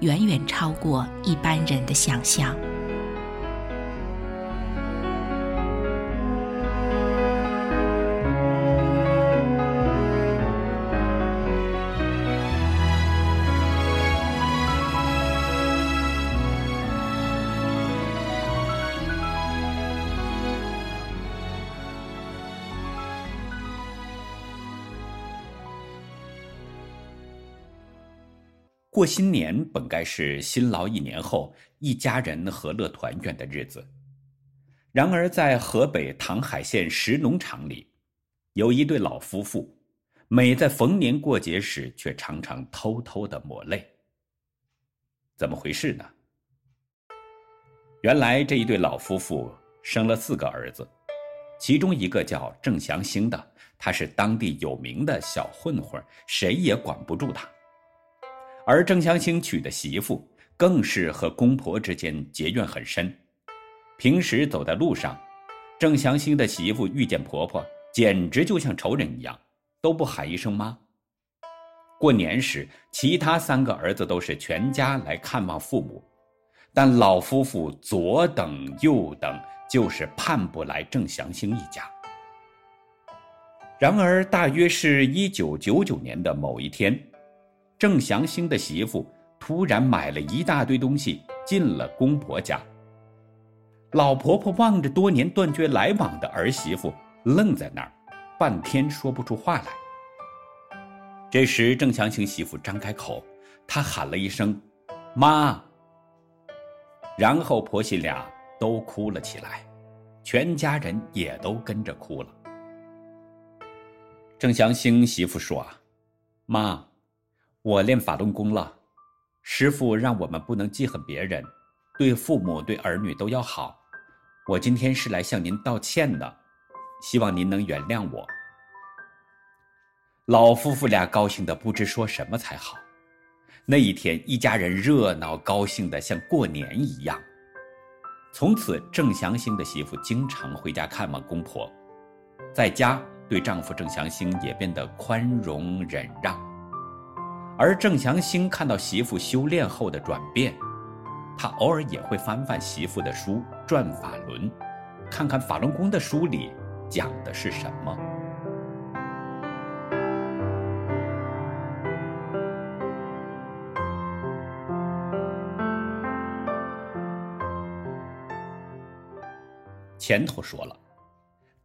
远远超过一般人的想象。过新年本该是辛劳一年后一家人和乐团圆的日子，然而在河北唐海县石农场里，有一对老夫妇，每在逢年过节时，却常常偷偷的抹泪。怎么回事呢？原来这一对老夫妇生了四个儿子，其中一个叫郑祥兴的，他是当地有名的小混混，谁也管不住他。而郑祥兴娶的媳妇更是和公婆之间结怨很深，平时走在路上，郑祥兴的媳妇遇见婆婆，简直就像仇人一样，都不喊一声妈。过年时，其他三个儿子都是全家来看望父母，但老夫妇左等右等，就是盼不来郑祥兴一家。然而，大约是一九九九年的某一天。郑祥兴的媳妇突然买了一大堆东西进了公婆家。老婆婆望着多年断绝来往的儿媳妇，愣在那儿，半天说不出话来。这时，郑祥兴媳妇张开口，她喊了一声“妈”，然后婆媳俩都哭了起来，全家人也都跟着哭了。郑祥兴媳妇说：“啊，妈。”我练法轮功了，师傅让我们不能记恨别人，对父母对儿女都要好。我今天是来向您道歉的，希望您能原谅我。老夫妇俩高兴的不知说什么才好。那一天，一家人热闹高兴的像过年一样。从此，郑祥兴的媳妇经常回家看望公婆，在家对丈夫郑祥兴也变得宽容忍让。而郑祥兴看到媳妇修炼后的转变，他偶尔也会翻翻媳妇的书《转法轮》，看看法轮功的书里讲的是什么。前头说了，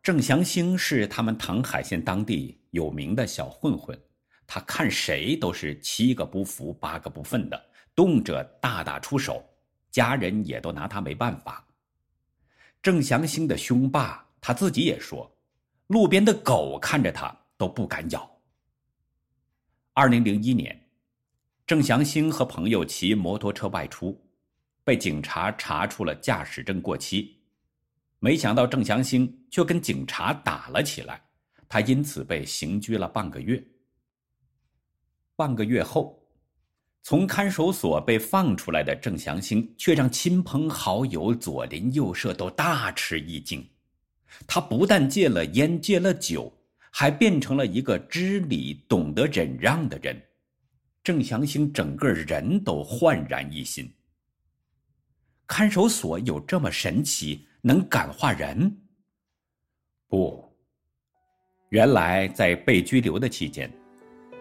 郑祥兴是他们唐海县当地有名的小混混。他看谁都是七个不服八个不忿的，动辄大打出手，家人也都拿他没办法。郑祥兴的凶霸，他自己也说，路边的狗看着他都不敢咬。二零零一年，郑祥兴和朋友骑摩托车外出，被警察查出了驾驶证过期，没想到郑祥兴却跟警察打了起来，他因此被刑拘了半个月。半个月后，从看守所被放出来的郑祥兴，却让亲朋好友左邻右舍都大吃一惊。他不但戒了烟，戒了酒，还变成了一个知礼、懂得忍让的人。郑祥兴整个人都焕然一新。看守所有这么神奇，能感化人？不，原来在被拘留的期间。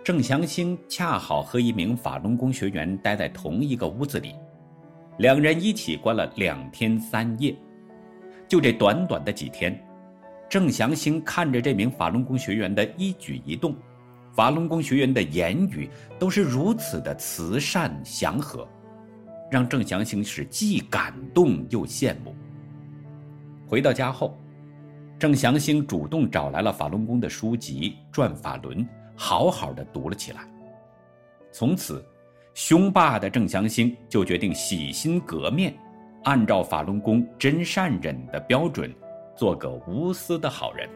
郑祥兴恰好和一名法轮功学员待在同一个屋子里，两人一起关了两天三夜。就这短短的几天，郑祥兴看着这名法轮功学员的一举一动，法轮功学员的言语都是如此的慈善祥和，让郑祥兴是既感动又羡慕。回到家后，郑祥兴主动找来了法轮功的书籍《转法轮》。好好的读了起来，从此，凶霸的郑祥兴就决定洗心革面，按照法轮功真善忍的标准，做个无私的好人。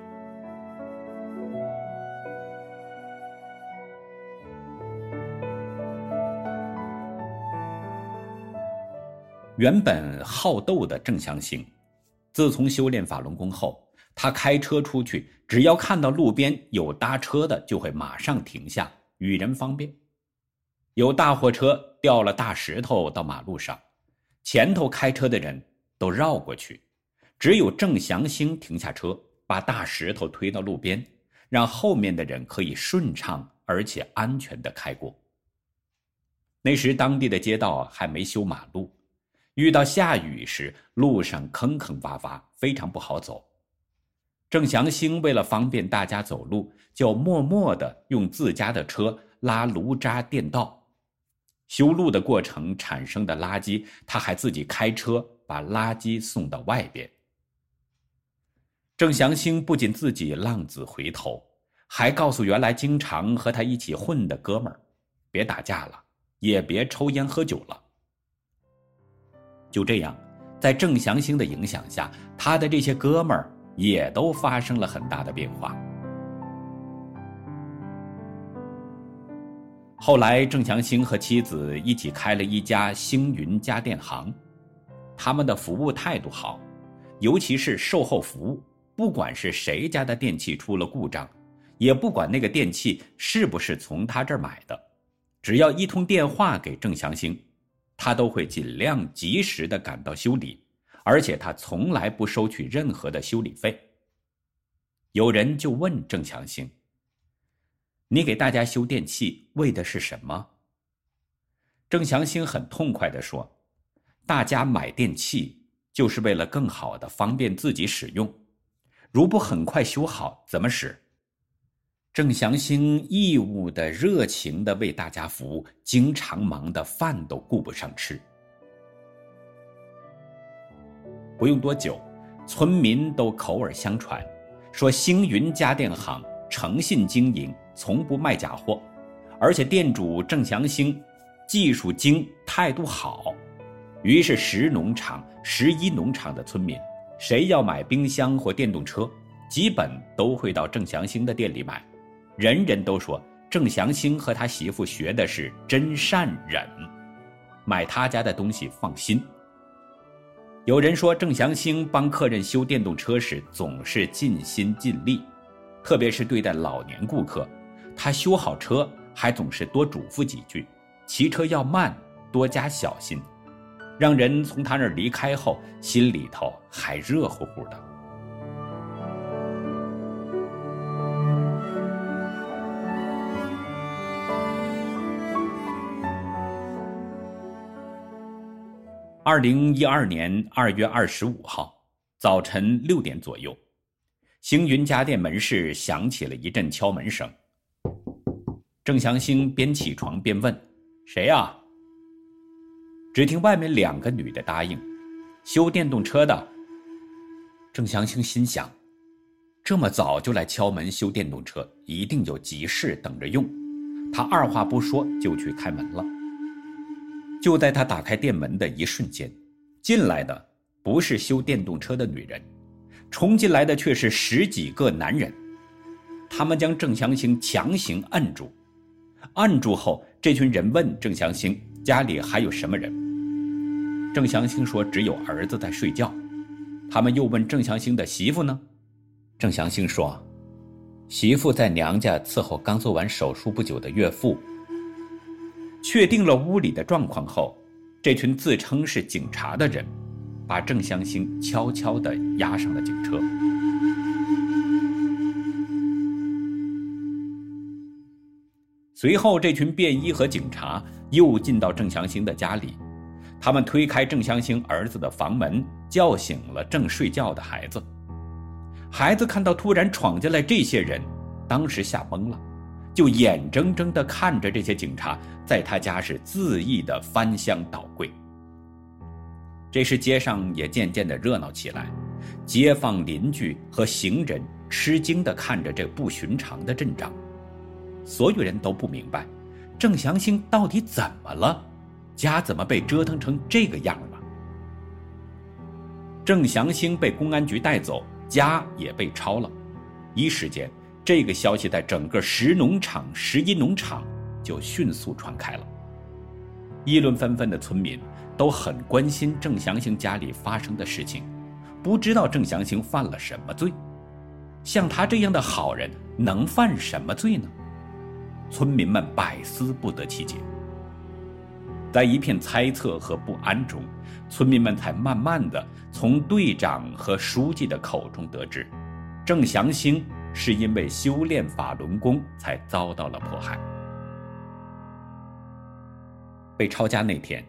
原本好斗的郑祥兴，自从修炼法轮功后，他开车出去，只要看到路边有搭车的，就会马上停下，与人方便。有大货车掉了大石头到马路上，前头开车的人都绕过去，只有郑祥兴停下车，把大石头推到路边，让后面的人可以顺畅而且安全地开过。那时当地的街道还没修马路。遇到下雨时，路上坑坑洼洼，非常不好走。郑祥兴为了方便大家走路，就默默地用自家的车拉炉渣垫道。修路的过程产生的垃圾，他还自己开车把垃圾送到外边。郑祥兴不仅自己浪子回头，还告诉原来经常和他一起混的哥们儿：“别打架了，也别抽烟喝酒了。”就这样，在郑祥兴的影响下，他的这些哥们儿也都发生了很大的变化。后来，郑祥兴和妻子一起开了一家星云家电行，他们的服务态度好，尤其是售后服务，不管是谁家的电器出了故障，也不管那个电器是不是从他这儿买的，只要一通电话给郑祥兴。他都会尽量及时的赶到修理，而且他从来不收取任何的修理费。有人就问郑祥兴：“你给大家修电器为的是什么？”郑祥兴很痛快地说：“大家买电器就是为了更好的方便自己使用，如不很快修好，怎么使？”郑祥兴义务的、热情的为大家服务，经常忙得饭都顾不上吃。不用多久，村民都口耳相传，说星云家电行诚信经营，从不卖假货，而且店主郑祥兴技术精，态度好。于是十农场、十一农场的村民，谁要买冰箱或电动车，基本都会到郑祥兴的店里买。人人都说郑祥兴和他媳妇学的是真善忍，买他家的东西放心。有人说郑祥兴帮客人修电动车时总是尽心尽力，特别是对待老年顾客，他修好车还总是多嘱咐几句，骑车要慢，多加小心，让人从他那儿离开后心里头还热乎乎的。二零一二年二月二十五号早晨六点左右，星云家电门市响起了一阵敲门声。郑祥兴边起床边问：“谁呀？”只听外面两个女的答应：“修电动车的。”郑祥兴心想：这么早就来敲门修电动车，一定有急事等着用。他二话不说就去开门了。就在他打开店门的一瞬间，进来的不是修电动车的女人，冲进来的却是十几个男人。他们将郑祥兴强行摁住，按住后，这群人问郑祥兴家里还有什么人。郑祥兴说只有儿子在睡觉。他们又问郑祥兴的媳妇呢？郑祥兴说，媳妇在娘家伺候刚做完手术不久的岳父。确定了屋里的状况后，这群自称是警察的人，把郑祥兴悄悄地押上了警车。随后，这群便衣和警察又进到郑祥兴的家里，他们推开郑祥兴儿子的房门，叫醒了正睡觉的孩子。孩子看到突然闯进来这些人，当时吓懵了。就眼睁睁地看着这些警察在他家是恣意的翻箱倒柜。这时街上也渐渐的热闹起来，街坊邻居和行人吃惊地看着这不寻常的阵仗。所有人都不明白，郑祥兴到底怎么了？家怎么被折腾成这个样了？郑祥兴被公安局带走，家也被抄了。一时间，这个消息在整个石农场、石一农场就迅速传开了。议论纷纷的村民都很关心郑祥兴家里发生的事情，不知道郑祥兴犯了什么罪。像他这样的好人，能犯什么罪呢？村民们百思不得其解。在一片猜测和不安中，村民们才慢慢的从队长和书记的口中得知，郑祥兴是因为修炼法轮功才遭到了迫害。被抄家那天，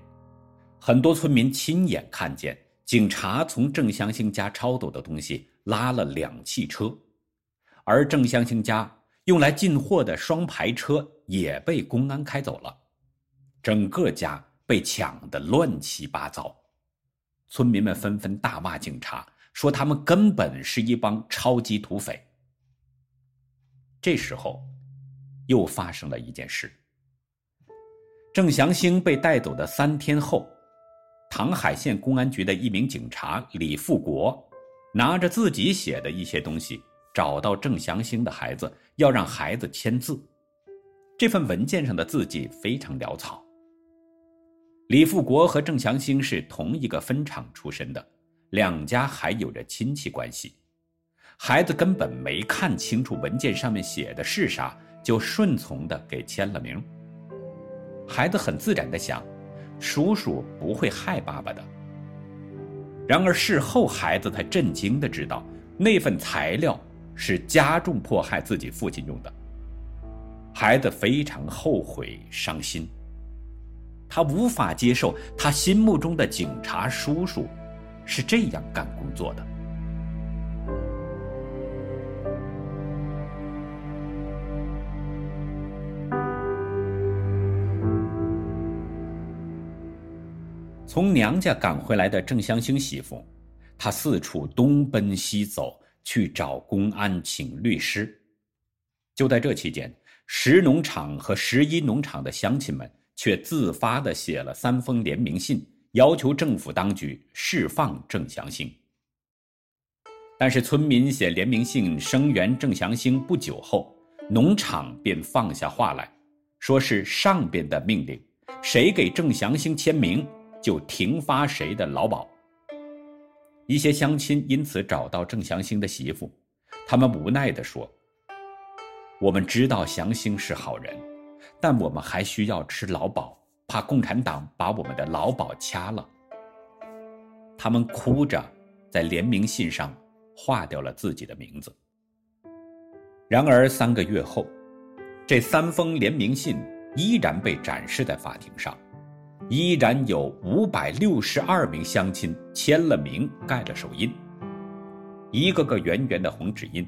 很多村民亲眼看见警察从郑祥兴家抄走的东西拉了两汽车，而郑祥兴家用来进货的双排车也被公安开走了。整个家被抢得乱七八糟，村民们纷纷大骂警察，说他们根本是一帮超级土匪。这时候，又发生了一件事。郑祥兴被带走的三天后，唐海县公安局的一名警察李富国，拿着自己写的一些东西，找到郑祥兴的孩子，要让孩子签字。这份文件上的字迹非常潦草。李富国和郑祥兴是同一个分厂出身的，两家还有着亲戚关系。孩子根本没看清楚文件上面写的是啥，就顺从的给签了名。孩子很自然的想，叔叔不会害爸爸的。然而事后，孩子才震惊的知道，那份材料是加重迫害自己父亲用的。孩子非常后悔伤心。他无法接受，他心目中的警察叔叔是这样干工作的。从娘家赶回来的郑祥兴媳妇，她四处东奔西走去找公安请律师。就在这期间，石农场和十一农场的乡亲们。却自发地写了三封联名信，要求政府当局释放郑祥兴。但是村民写联名信声援郑祥兴不久后，农场便放下话来，说是上边的命令，谁给郑祥兴签名，就停发谁的劳保。一些乡亲因此找到郑祥兴的媳妇，他们无奈地说：“我们知道祥兴是好人。”但我们还需要吃劳保，怕共产党把我们的劳保掐了。他们哭着在联名信上划掉了自己的名字。然而三个月后，这三封联名信依然被展示在法庭上，依然有五百六十二名乡亲签了名、盖了手印，一个个圆圆的红纸印，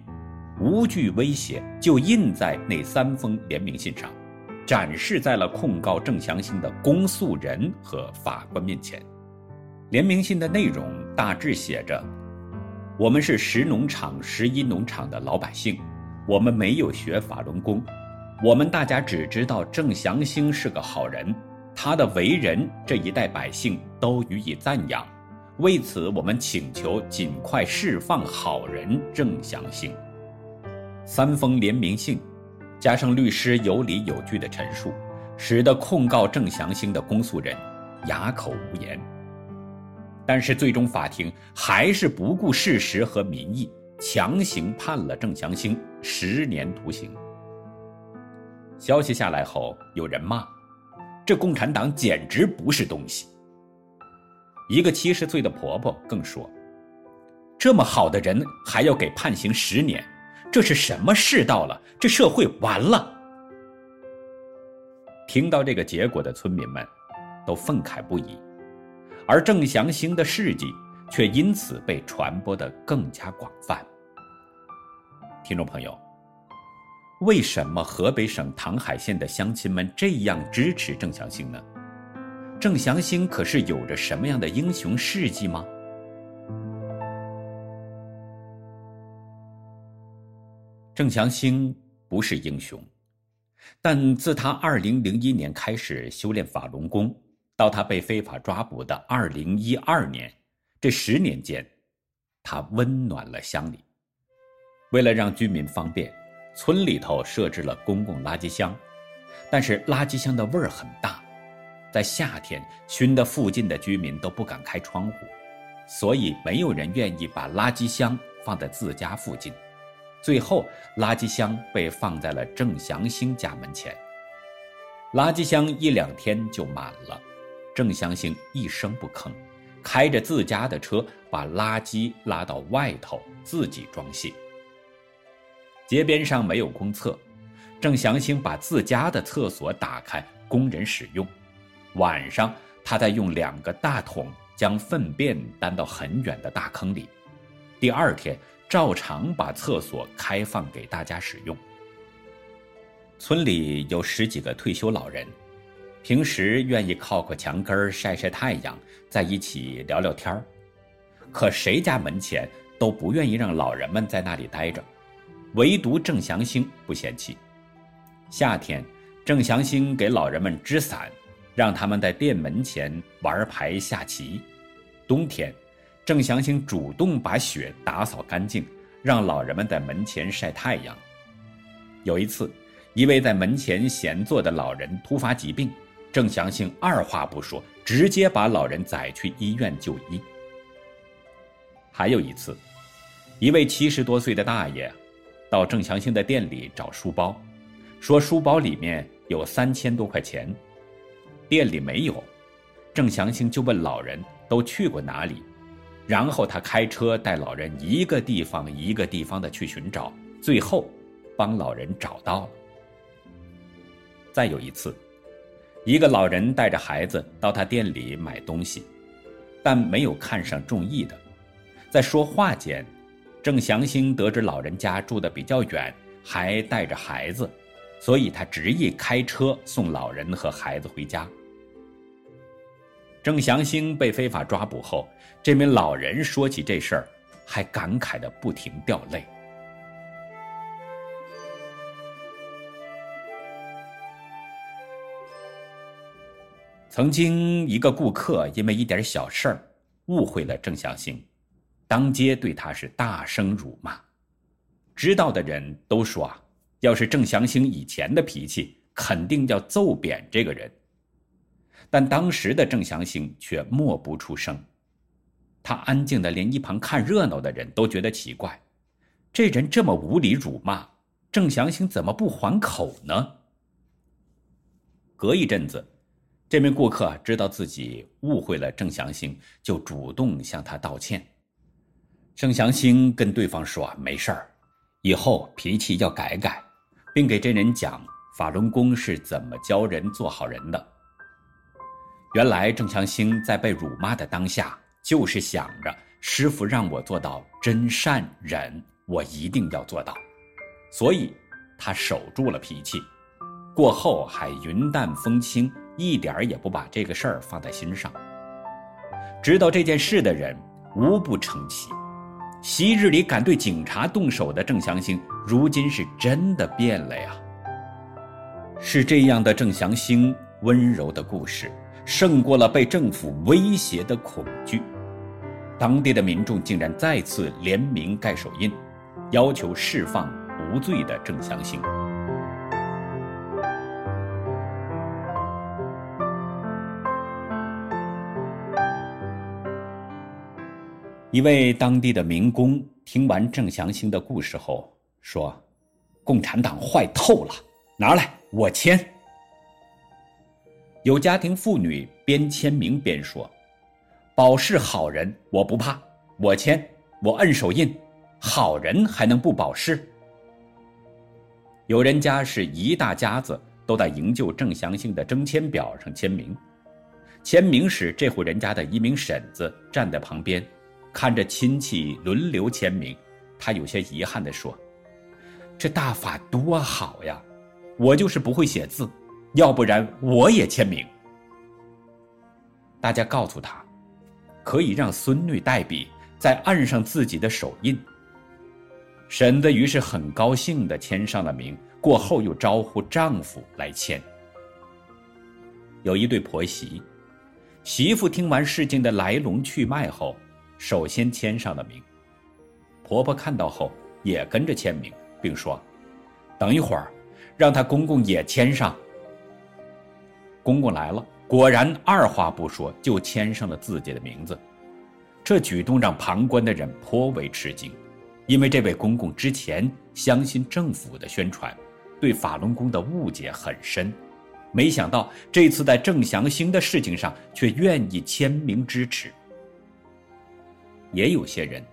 无惧威胁，就印在那三封联名信上。展示在了控告郑祥兴的公诉人和法官面前。联名信的内容大致写着：“我们是石农场、石一农场的老百姓，我们没有学法轮功，我们大家只知道郑祥兴是个好人，他的为人这一代百姓都予以赞扬。为此，我们请求尽快释放好人郑祥兴。”三封联名信。加上律师有理有据的陈述，使得控告郑祥兴的公诉人哑口无言。但是最终法庭还是不顾事实和民意，强行判了郑祥兴十年徒刑。消息下来后，有人骂：“这共产党简直不是东西。”一个七十岁的婆婆更说：“这么好的人还要给判刑十年。”这是什么世道了？这社会完了！听到这个结果的村民们，都愤慨不已，而郑祥兴的事迹却因此被传播得更加广泛。听众朋友，为什么河北省唐海县的乡亲们这样支持郑祥兴呢？郑祥兴可是有着什么样的英雄事迹吗？郑祥兴不是英雄，但自他2001年开始修炼法轮功，到他被非法抓捕的2012年，这十年间，他温暖了乡里。为了让居民方便，村里头设置了公共垃圾箱，但是垃圾箱的味儿很大，在夏天熏得附近的居民都不敢开窗户，所以没有人愿意把垃圾箱放在自家附近。最后，垃圾箱被放在了郑祥兴家门前。垃圾箱一两天就满了，郑祥兴一声不吭，开着自家的车把垃圾拉到外头自己装卸。街边上没有公厕，郑祥兴把自家的厕所打开供人使用。晚上，他再用两个大桶将粪便担到很远的大坑里。第二天。照常把厕所开放给大家使用。村里有十几个退休老人，平时愿意靠靠墙根晒晒太阳，在一起聊聊天儿。可谁家门前都不愿意让老人们在那里待着，唯独郑祥兴不嫌弃。夏天，郑祥兴给老人们支伞，让他们在店门前玩牌下棋；冬天，郑祥兴主动把雪打扫干净，让老人们在门前晒太阳。有一次，一位在门前闲坐的老人突发疾病，郑祥兴二话不说，直接把老人载去医院就医。还有一次，一位七十多岁的大爷到郑祥兴的店里找书包，说书包里面有三千多块钱，店里没有，郑祥兴就问老人都去过哪里。然后他开车带老人一个地方一个地方的去寻找，最后帮老人找到了。再有一次，一个老人带着孩子到他店里买东西，但没有看上中意的。在说话间，郑祥兴得知老人家住得比较远，还带着孩子，所以他执意开车送老人和孩子回家。郑祥兴被非法抓捕后，这名老人说起这事儿，还感慨的不停掉泪。曾经，一个顾客因为一点小事儿误会了郑祥兴，当街对他是大声辱骂。知道的人都说啊，要是郑祥兴以前的脾气，肯定要揍扁这个人。但当时的郑祥兴却默不出声，他安静的连一旁看热闹的人都觉得奇怪，这人这么无理辱骂，郑祥兴怎么不还口呢？隔一阵子，这名顾客知道自己误会了郑祥兴，就主动向他道歉。郑祥兴跟对方说：“没事儿，以后脾气要改改，并给这人讲法轮功是怎么教人做好人的。”原来郑祥兴在被辱骂的当下，就是想着师傅让我做到真善忍，我一定要做到，所以他守住了脾气，过后还云淡风轻，一点儿也不把这个事儿放在心上。知道这件事的人无不称奇，昔日里敢对警察动手的郑祥兴，如今是真的变了呀。是这样的郑祥兴温柔的故事。胜过了被政府威胁的恐惧，当地的民众竟然再次联名盖手印，要求释放无罪的郑祥兴。一位当地的民工听完郑祥兴的故事后说：“共产党坏透了，拿来，我签。”有家庭妇女边签名边说：“保释好人，我不怕，我签，我摁手印，好人还能不保释？”有人家是一大家子都在营救郑祥兴的征签表上签名，签名时，这户人家的一名婶子站在旁边，看着亲戚轮流签名，她有些遗憾地说：“这大法多好呀，我就是不会写字。”要不然我也签名。大家告诉他，可以让孙女代笔，再按上自己的手印。婶子于是很高兴地签上了名，过后又招呼丈夫来签。有一对婆媳，媳妇听完事情的来龙去脉后，首先签上了名。婆婆看到后也跟着签名，并说：“等一会儿，让她公公也签上。”公公来了，果然二话不说就签上了自己的名字。这举动让旁观的人颇为吃惊。因为这位公公之前相信政府的宣传，对法轮功的误解很深，没想到这次在郑祥兴的事情上却愿意签名支持。也有些人，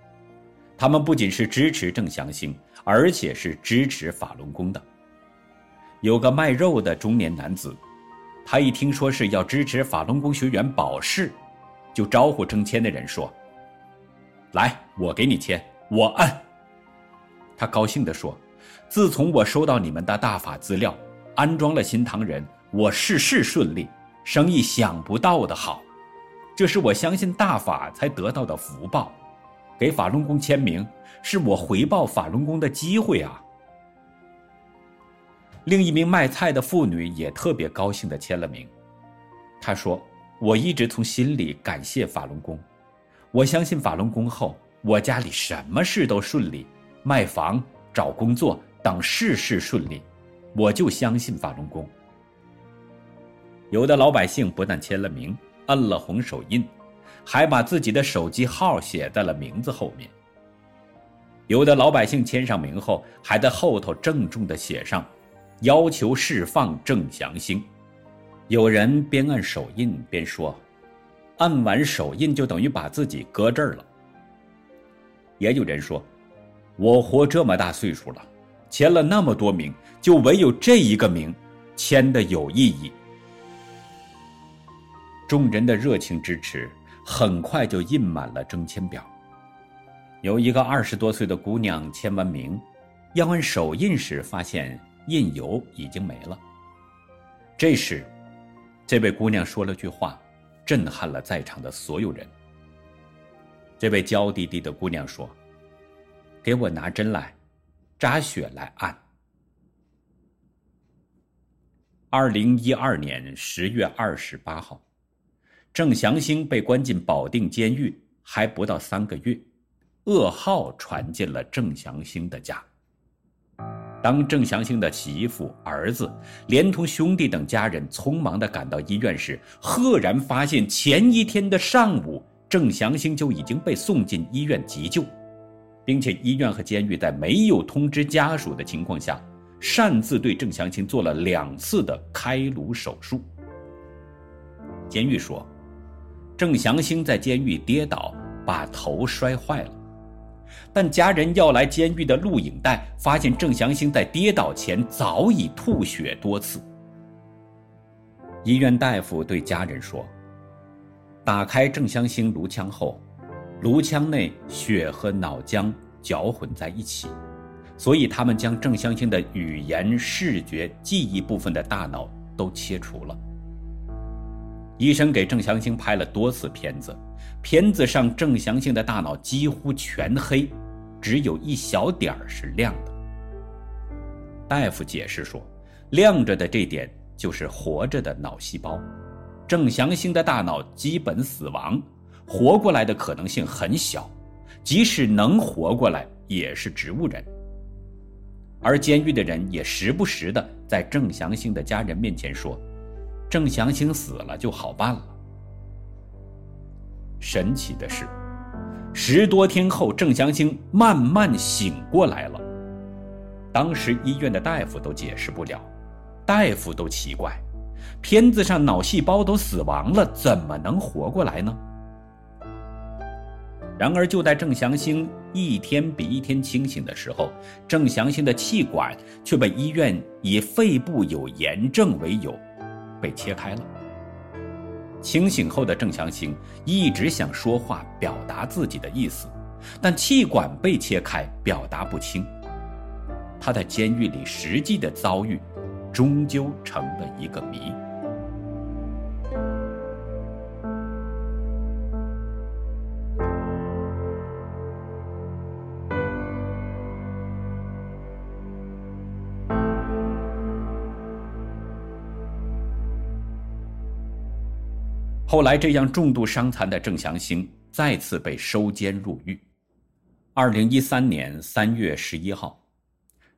他们不仅是支持郑祥兴，而且是支持法轮功的。有个卖肉的中年男子，他一听说是要支持法轮功学员保释，就招呼征签的人说：“来，我给你签，我按。”他高兴地说：“自从我收到你们的大法资料，安装了新唐人，我事事顺利，生意想不到的好，这是我相信大法才得到的福报。给法轮功签名，是我回报法轮功的机会啊。”另一名卖菜的妇女也特别高兴地签了名。她说：“我一直从心里感谢法轮功，我相信法轮功后，我家里什么事都顺利。”卖房、找工作等事事顺利，我就相信法轮功。有的老百姓不但签了名，摁了红手印，还把自己的手机号写在了名字后面。有的老百姓签上名后，还在后头郑重地写上“要求释放郑祥兴”。有人边按手印边说：“按完手印就等于把自己搁这儿了。”也有人说。我活这么大岁数了，签了那么多名，就唯有这一个名，签的有意义。众人的热情支持，很快就印满了征签表。有一个二十多岁的姑娘签完名，要按手印时，发现印油已经没了。这时，这位姑娘说了句话，震撼了在场的所有人。这位娇滴滴的姑娘说。给我拿针来，扎血来按。二零一二年十月二十八号，郑祥兴被关进保定监狱，还不到三个月，噩耗传进了郑祥兴的家。当郑祥兴的媳妇、儿子连同兄弟等家人匆忙地赶到医院时，赫然发现前一天的上午，郑祥兴就已经被送进医院急救。并且医院和监狱在没有通知家属的情况下，擅自对郑祥兴做了两次的开颅手术。监狱说，郑祥兴在监狱跌倒，把头摔坏了，但家人要来监狱的录影带，发现郑祥兴在跌倒前早已吐血多次。医院大夫对家人说：“打开郑祥兴颅腔后。”颅腔内血和脑浆搅混在一起，所以他们将郑祥兴的语言、视觉、记忆部分的大脑都切除了。医生给郑祥兴拍了多次片子，片子上郑祥兴的大脑几乎全黑，只有一小点儿是亮的。大夫解释说，亮着的这点就是活着的脑细胞，郑祥兴的大脑基本死亡。活过来的可能性很小，即使能活过来，也是植物人。而监狱的人也时不时的在郑祥兴的家人面前说：“郑祥兴死了就好办了。”神奇的是，十多天后，郑祥兴慢慢醒过来了。当时医院的大夫都解释不了，大夫都奇怪，片子上脑细胞都死亡了，怎么能活过来呢？然而，就在郑祥兴一天比一天清醒的时候，郑祥兴的气管却被医院以肺部有炎症为由，被切开了。清醒后的郑祥兴一直想说话，表达自己的意思，但气管被切开，表达不清。他在监狱里实际的遭遇，终究成了一个谜。后来，这样重度伤残的郑祥兴再次被收监入狱。二零一三年三月十一号，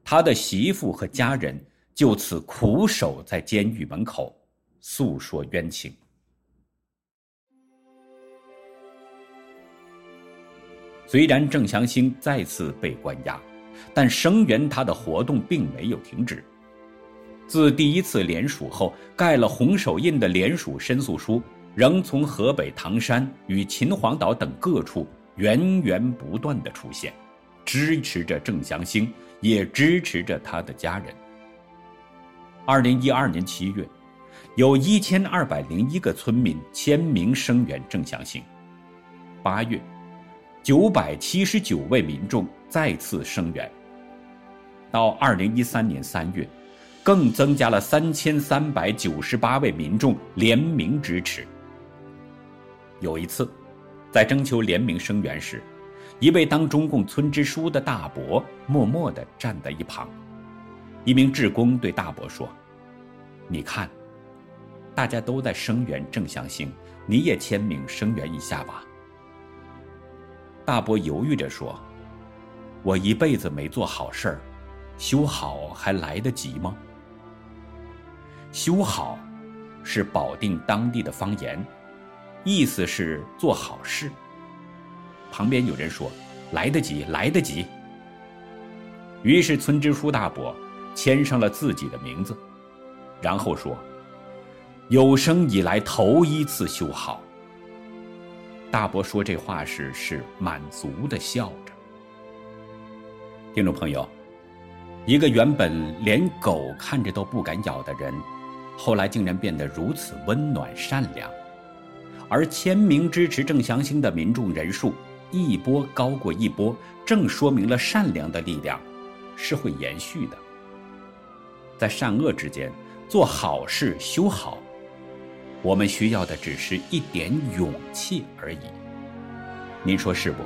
他的媳妇和家人就此苦守在监狱门口，诉说冤情。虽然郑祥兴再次被关押，但声援他的活动并没有停止。自第一次联署后，盖了红手印的联署申诉书，仍从河北唐山与秦皇岛等各处源源不断地出现，支持着郑祥兴，也支持着他的家人。二零一二年七月，有一千二百零一个村民签名声援郑祥兴。八月，九百七十九位民众再次声援。到二零一三年三月。更增加了三千三百九十八位民众联名支持。有一次，在征求联名声援时，一位当中共村支书的大伯默默地站在一旁。一名志工对大伯说：“你看，大家都在声援郑祥兴，你也签名声援一下吧。”大伯犹豫着说：“我一辈子没做好事儿，修好还来得及吗？”修好，是保定当地的方言，意思是做好事。旁边有人说：“来得及，来得及。”于是村支书大伯签上了自己的名字，然后说：“有生以来头一次修好。”大伯说这话时是满足的笑着。听众朋友，一个原本连狗看着都不敢咬的人。后来竟然变得如此温暖善良，而签名支持郑祥兴的民众人数一波高过一波，正说明了善良的力量是会延续的。在善恶之间做好事修好，我们需要的只是一点勇气而已。您说是不？